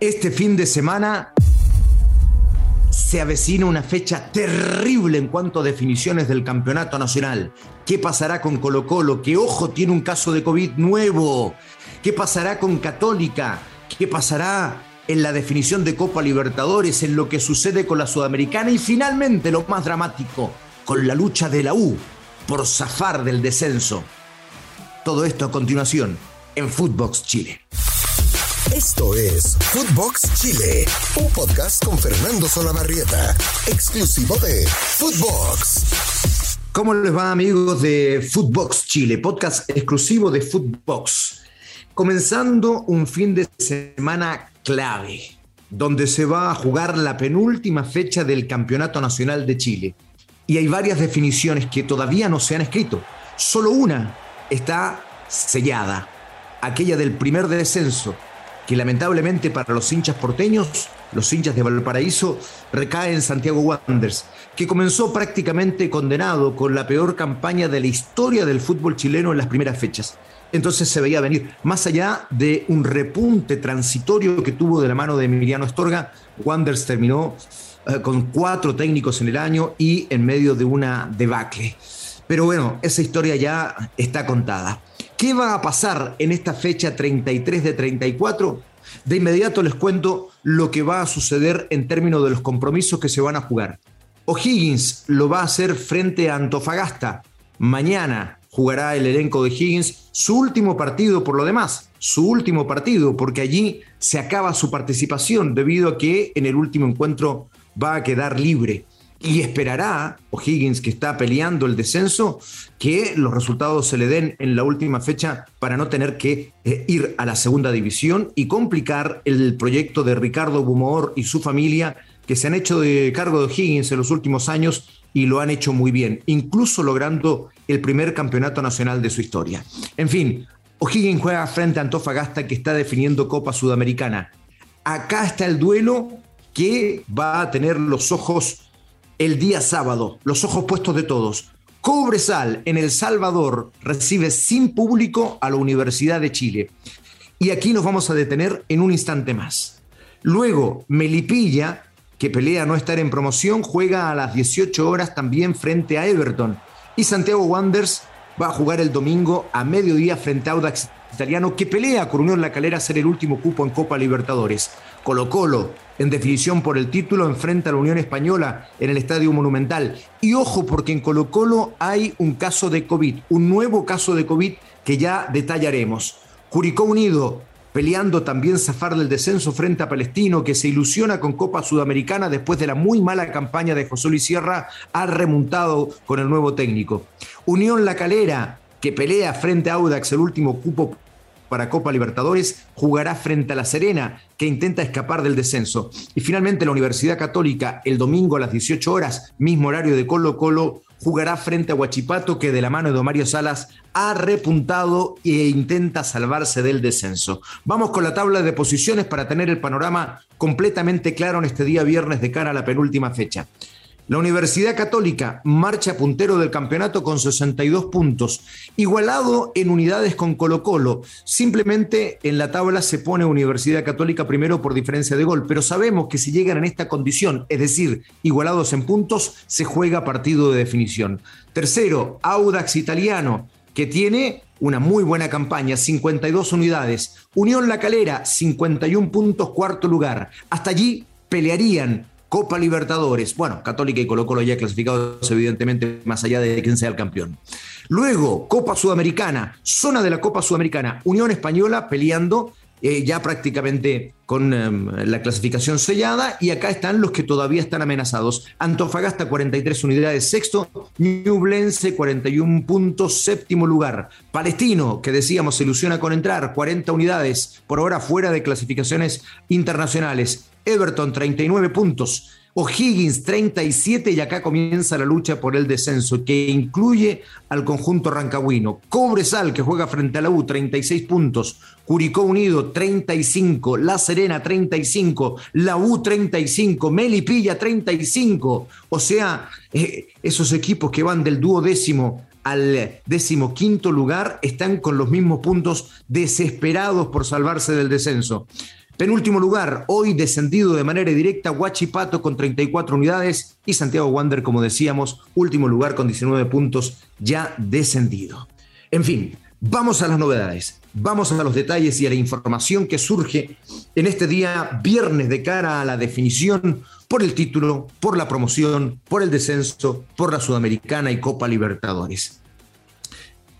Este fin de semana se avecina una fecha terrible en cuanto a definiciones del campeonato nacional. ¿Qué pasará con Colo Colo? Que ojo tiene un caso de COVID nuevo. ¿Qué pasará con Católica? ¿Qué pasará en la definición de Copa Libertadores? En lo que sucede con la Sudamericana. Y finalmente, lo más dramático, con la lucha de la U por zafar del descenso. Todo esto a continuación en Footbox Chile. Esto es Footbox Chile, un podcast con Fernando Solabarrieta, exclusivo de Footbox. ¿Cómo les va amigos de Footbox Chile, podcast exclusivo de Footbox? Comenzando un fin de semana clave, donde se va a jugar la penúltima fecha del Campeonato Nacional de Chile. Y hay varias definiciones que todavía no se han escrito. Solo una está sellada, aquella del primer descenso, que lamentablemente para los hinchas porteños, los hinchas de Valparaíso, recae en Santiago Wanderers, que comenzó prácticamente condenado con la peor campaña de la historia del fútbol chileno en las primeras fechas. Entonces se veía venir, más allá de un repunte transitorio que tuvo de la mano de Emiliano Estorga, Wanderers terminó eh, con cuatro técnicos en el año y en medio de una debacle. Pero bueno, esa historia ya está contada. ¿Qué va a pasar en esta fecha 33 de 34? De inmediato les cuento lo que va a suceder en términos de los compromisos que se van a jugar. O'Higgins lo va a hacer frente a Antofagasta. Mañana jugará el elenco de Higgins su último partido por lo demás, su último partido, porque allí se acaba su participación debido a que en el último encuentro va a quedar libre y esperará O'Higgins, que está peleando el descenso, que los resultados se le den en la última fecha para no tener que eh, ir a la segunda división y complicar el proyecto de Ricardo Bumor y su familia, que se han hecho de cargo de O'Higgins en los últimos años y lo han hecho muy bien, incluso logrando el primer campeonato nacional de su historia. En fin, O'Higgins juega frente a Antofagasta, que está definiendo Copa Sudamericana. Acá está el duelo que va a tener los ojos el día sábado, los ojos puestos de todos. Cobresal en El Salvador recibe sin público a la Universidad de Chile. Y aquí nos vamos a detener en un instante más. Luego, Melipilla, que pelea no estar en promoción, juega a las 18 horas también frente a Everton. Y Santiago Wanderers va a jugar el domingo a mediodía frente a Audax Italiano, que pelea con Unión La Calera a ser el último cupo en Copa Libertadores. Colo Colo, en definición por el título, enfrenta a la Unión Española en el Estadio Monumental. Y ojo, porque en Colo Colo hay un caso de COVID, un nuevo caso de COVID que ya detallaremos. Curicó Unido peleando también zafar del descenso frente a Palestino, que se ilusiona con Copa Sudamericana después de la muy mala campaña de José Luis Sierra, ha remontado con el nuevo técnico. Unión La Calera, que pelea frente a Audax el último cupo para Copa Libertadores, jugará frente a La Serena, que intenta escapar del descenso. Y finalmente la Universidad Católica, el domingo a las 18 horas, mismo horario de Colo Colo, jugará frente a Huachipato, que de la mano de Mario Salas ha repuntado e intenta salvarse del descenso. Vamos con la tabla de posiciones para tener el panorama completamente claro en este día viernes de cara a la penúltima fecha. La Universidad Católica marcha puntero del campeonato con 62 puntos, igualado en unidades con Colo Colo. Simplemente en la tabla se pone Universidad Católica primero por diferencia de gol, pero sabemos que si llegan en esta condición, es decir, igualados en puntos, se juega partido de definición. Tercero, Audax Italiano, que tiene una muy buena campaña, 52 unidades. Unión La Calera, 51 puntos, cuarto lugar. Hasta allí pelearían Copa Libertadores. Bueno, Católica y Colo Colo ya clasificados, evidentemente, más allá de quién sea el campeón. Luego, Copa Sudamericana, zona de la Copa Sudamericana, Unión Española peleando eh, ya prácticamente con em, la clasificación sellada y acá están los que todavía están amenazados. Antofagasta 43 unidades sexto, Ñublense 41 puntos séptimo lugar. Palestino, que decíamos se ilusiona con entrar, 40 unidades, por ahora fuera de clasificaciones internacionales. Everton 39 puntos, O'Higgins 37 y acá comienza la lucha por el descenso que incluye al conjunto rancagüino. Cobresal que juega frente a la U 36 puntos, Curicó Unido 35, La Serena 35, la U 35, Melipilla 35. O sea, eh, esos equipos que van del duodécimo al décimo quinto lugar están con los mismos puntos desesperados por salvarse del descenso. Penúltimo lugar, hoy descendido de manera directa Huachipato con 34 unidades y Santiago Wander, como decíamos, último lugar con 19 puntos ya descendido. En fin, vamos a las novedades, vamos a los detalles y a la información que surge en este día viernes de cara a la definición por el título, por la promoción, por el descenso, por la Sudamericana y Copa Libertadores.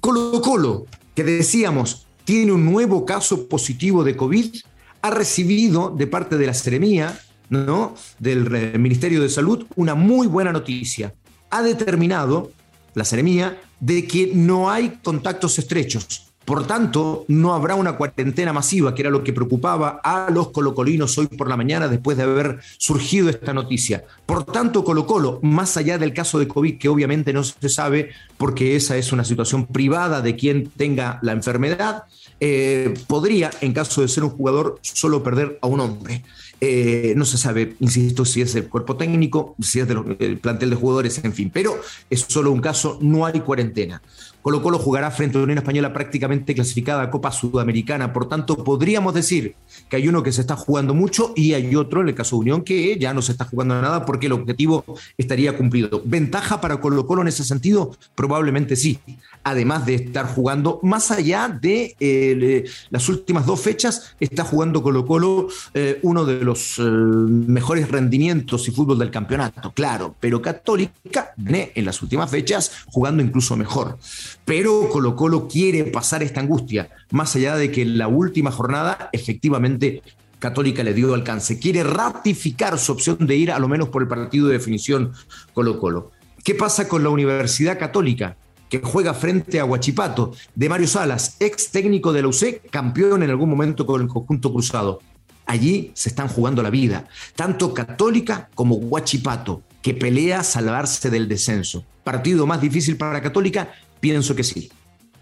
Colo Colo, que decíamos tiene un nuevo caso positivo de COVID, ha recibido de parte de la Seremía, ¿no? del Ministerio de Salud, una muy buena noticia. Ha determinado la Seremía de que no hay contactos estrechos. Por tanto, no habrá una cuarentena masiva, que era lo que preocupaba a los colocolinos hoy por la mañana después de haber surgido esta noticia. Por tanto, Colo Colo, más allá del caso de COVID, que obviamente no se sabe porque esa es una situación privada de quien tenga la enfermedad, eh, podría, en caso de ser un jugador, solo perder a un hombre. Eh, no se sabe, insisto, si es el cuerpo técnico, si es del plantel de jugadores, en fin, pero es solo un caso, no hay cuarentena. Colo Colo jugará frente a una Unión Española prácticamente clasificada a Copa Sudamericana, por tanto podríamos decir que hay uno que se está jugando mucho y hay otro, en el caso de Unión, que ya no se está jugando nada porque el objetivo estaría cumplido. ¿Ventaja para Colo Colo en ese sentido? Probablemente sí, además de estar jugando más allá de eh, las últimas dos fechas, está jugando Colo Colo eh, uno de los eh, mejores rendimientos y fútbol del campeonato, claro, pero Católica en las últimas fechas jugando incluso mejor. Pero Colo Colo quiere pasar esta angustia, más allá de que en la última jornada efectivamente Católica le dio alcance. Quiere ratificar su opción de ir a lo menos por el partido de definición Colo Colo. ¿Qué pasa con la Universidad Católica? Que juega frente a Huachipato, de Mario Salas, ex técnico de la UC, campeón en algún momento con el conjunto cruzado. Allí se están jugando la vida, tanto Católica como Huachipato, que pelea salvarse del descenso. Partido más difícil para Católica, Pienso que sí,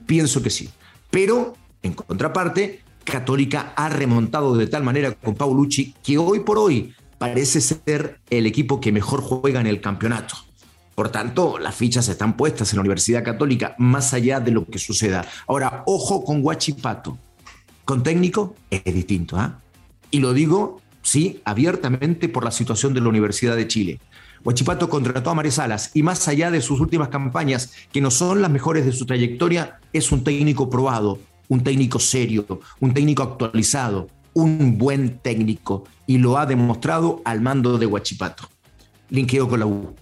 pienso que sí. Pero, en contraparte, Católica ha remontado de tal manera con Paulucci que hoy por hoy parece ser el equipo que mejor juega en el campeonato. Por tanto, las fichas están puestas en la Universidad Católica, más allá de lo que suceda. Ahora, ojo con Guachipato. Con técnico es distinto, ¿ah? Y lo digo, sí, abiertamente por la situación de la Universidad de Chile. Huachipato contrató a María Salas y más allá de sus últimas campañas, que no son las mejores de su trayectoria, es un técnico probado, un técnico serio, un técnico actualizado, un buen técnico y lo ha demostrado al mando de Huachipato. Linkeo con la U.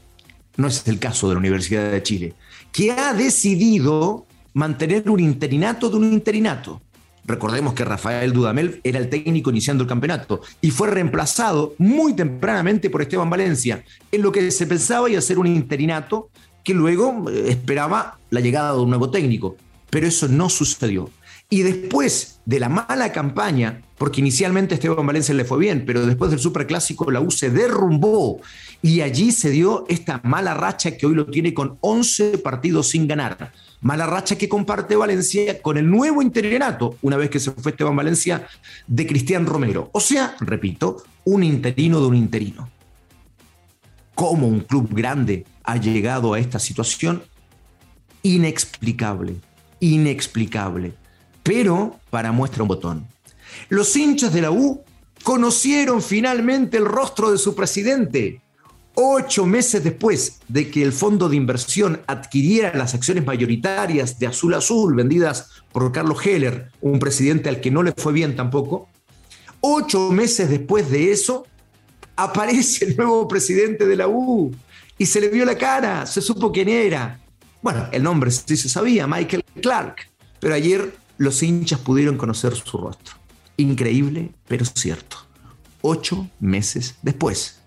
No es el caso de la Universidad de Chile, que ha decidido mantener un interinato de un interinato. Recordemos que Rafael Dudamel era el técnico iniciando el campeonato y fue reemplazado muy tempranamente por Esteban Valencia, en lo que se pensaba a ser un interinato que luego eh, esperaba la llegada de un nuevo técnico. Pero eso no sucedió. Y después de la mala campaña, porque inicialmente Esteban Valencia le fue bien, pero después del Superclásico la U se derrumbó y allí se dio esta mala racha que hoy lo tiene con 11 partidos sin ganar. Mala racha que comparte Valencia con el nuevo interinato, una vez que se fue Esteban Valencia, de Cristian Romero. O sea, repito, un interino de un interino. ¿Cómo un club grande ha llegado a esta situación? Inexplicable, inexplicable. Pero para muestra un botón. Los hinchas de la U conocieron finalmente el rostro de su presidente, Ocho meses después de que el fondo de inversión adquiriera las acciones mayoritarias de Azul Azul vendidas por Carlos Heller, un presidente al que no le fue bien tampoco, ocho meses después de eso, aparece el nuevo presidente de la U y se le vio la cara, se supo quién era. Bueno, el nombre sí se sabía, Michael Clark, pero ayer los hinchas pudieron conocer su rostro. Increíble, pero cierto. Ocho meses después.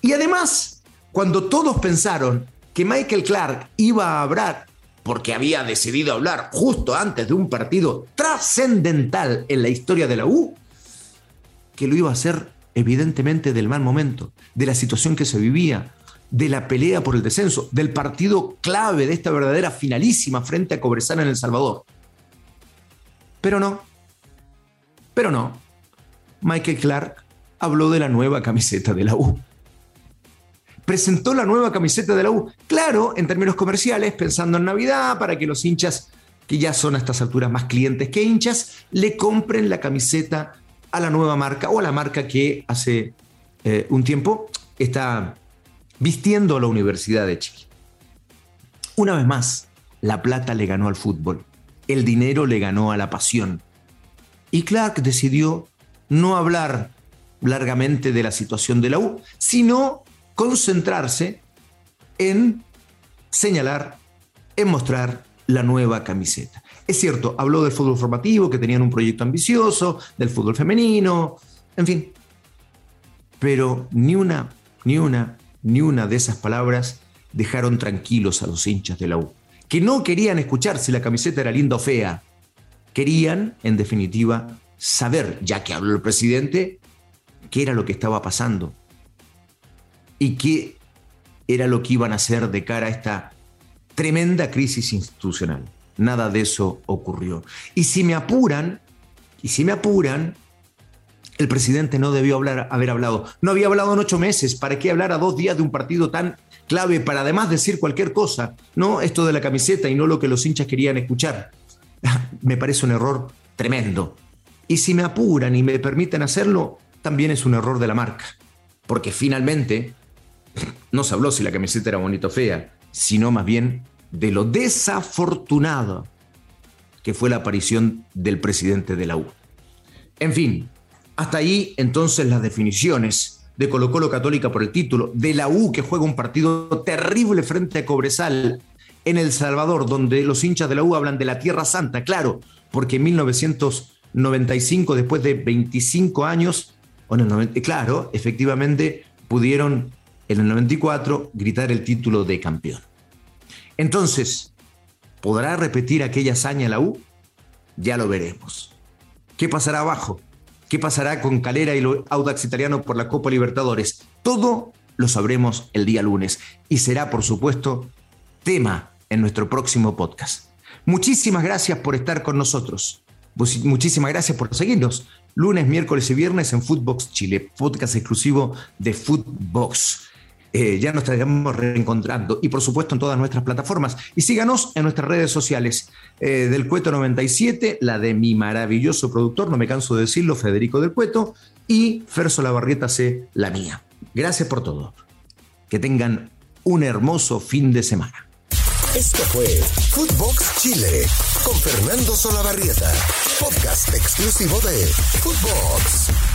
Y además, cuando todos pensaron que Michael Clark iba a hablar, porque había decidido hablar justo antes de un partido trascendental en la historia de la U, que lo iba a hacer evidentemente del mal momento, de la situación que se vivía, de la pelea por el descenso, del partido clave de esta verdadera finalísima frente a Cobresal en El Salvador. Pero no, pero no. Michael Clark habló de la nueva camiseta de la U presentó la nueva camiseta de la U. Claro, en términos comerciales, pensando en Navidad, para que los hinchas, que ya son a estas alturas más clientes que hinchas, le compren la camiseta a la nueva marca o a la marca que hace eh, un tiempo está vistiendo a la Universidad de Chile. Una vez más, la plata le ganó al fútbol, el dinero le ganó a la pasión. Y Clark decidió no hablar largamente de la situación de la U, sino concentrarse en señalar, en mostrar la nueva camiseta. Es cierto, habló del fútbol formativo, que tenían un proyecto ambicioso, del fútbol femenino, en fin. Pero ni una, ni una, ni una de esas palabras dejaron tranquilos a los hinchas de la U, que no querían escuchar si la camiseta era linda o fea. Querían, en definitiva, saber, ya que habló el presidente, qué era lo que estaba pasando y qué era lo que iban a hacer de cara a esta tremenda crisis institucional. Nada de eso ocurrió. Y si me apuran, y si me apuran, el presidente no debió hablar, haber hablado. No había hablado en ocho meses. ¿Para qué hablar a dos días de un partido tan clave para además decir cualquier cosa? No esto de la camiseta y no lo que los hinchas querían escuchar. me parece un error tremendo. Y si me apuran y me permiten hacerlo, también es un error de la marca. Porque finalmente no se habló si la camiseta era bonita o fea, sino más bien de lo desafortunado que fue la aparición del presidente de la U. En fin, hasta ahí entonces las definiciones de Colo Colo Católica por el título, de la U que juega un partido terrible frente a Cobresal en El Salvador, donde los hinchas de la U hablan de la Tierra Santa, claro, porque en 1995, después de 25 años, claro, efectivamente pudieron en el 94 gritar el título de campeón. Entonces, ¿podrá repetir aquella hazaña la U? Ya lo veremos. ¿Qué pasará abajo? ¿Qué pasará con Calera y el Audax Italiano por la Copa Libertadores? Todo lo sabremos el día lunes y será, por supuesto, tema en nuestro próximo podcast. Muchísimas gracias por estar con nosotros. Muchísimas gracias por seguirnos lunes, miércoles y viernes en Footbox Chile, podcast exclusivo de Footbox. Eh, ya nos estaremos reencontrando y por supuesto en todas nuestras plataformas. Y síganos en nuestras redes sociales eh, del Cueto 97, la de mi maravilloso productor, no me canso de decirlo, Federico del Cueto, y Ferso Lavarrieta C, la mía. Gracias por todo. Que tengan un hermoso fin de semana. Esto fue Footbox Chile con Fernando Solabarrieta, podcast exclusivo de Footbox.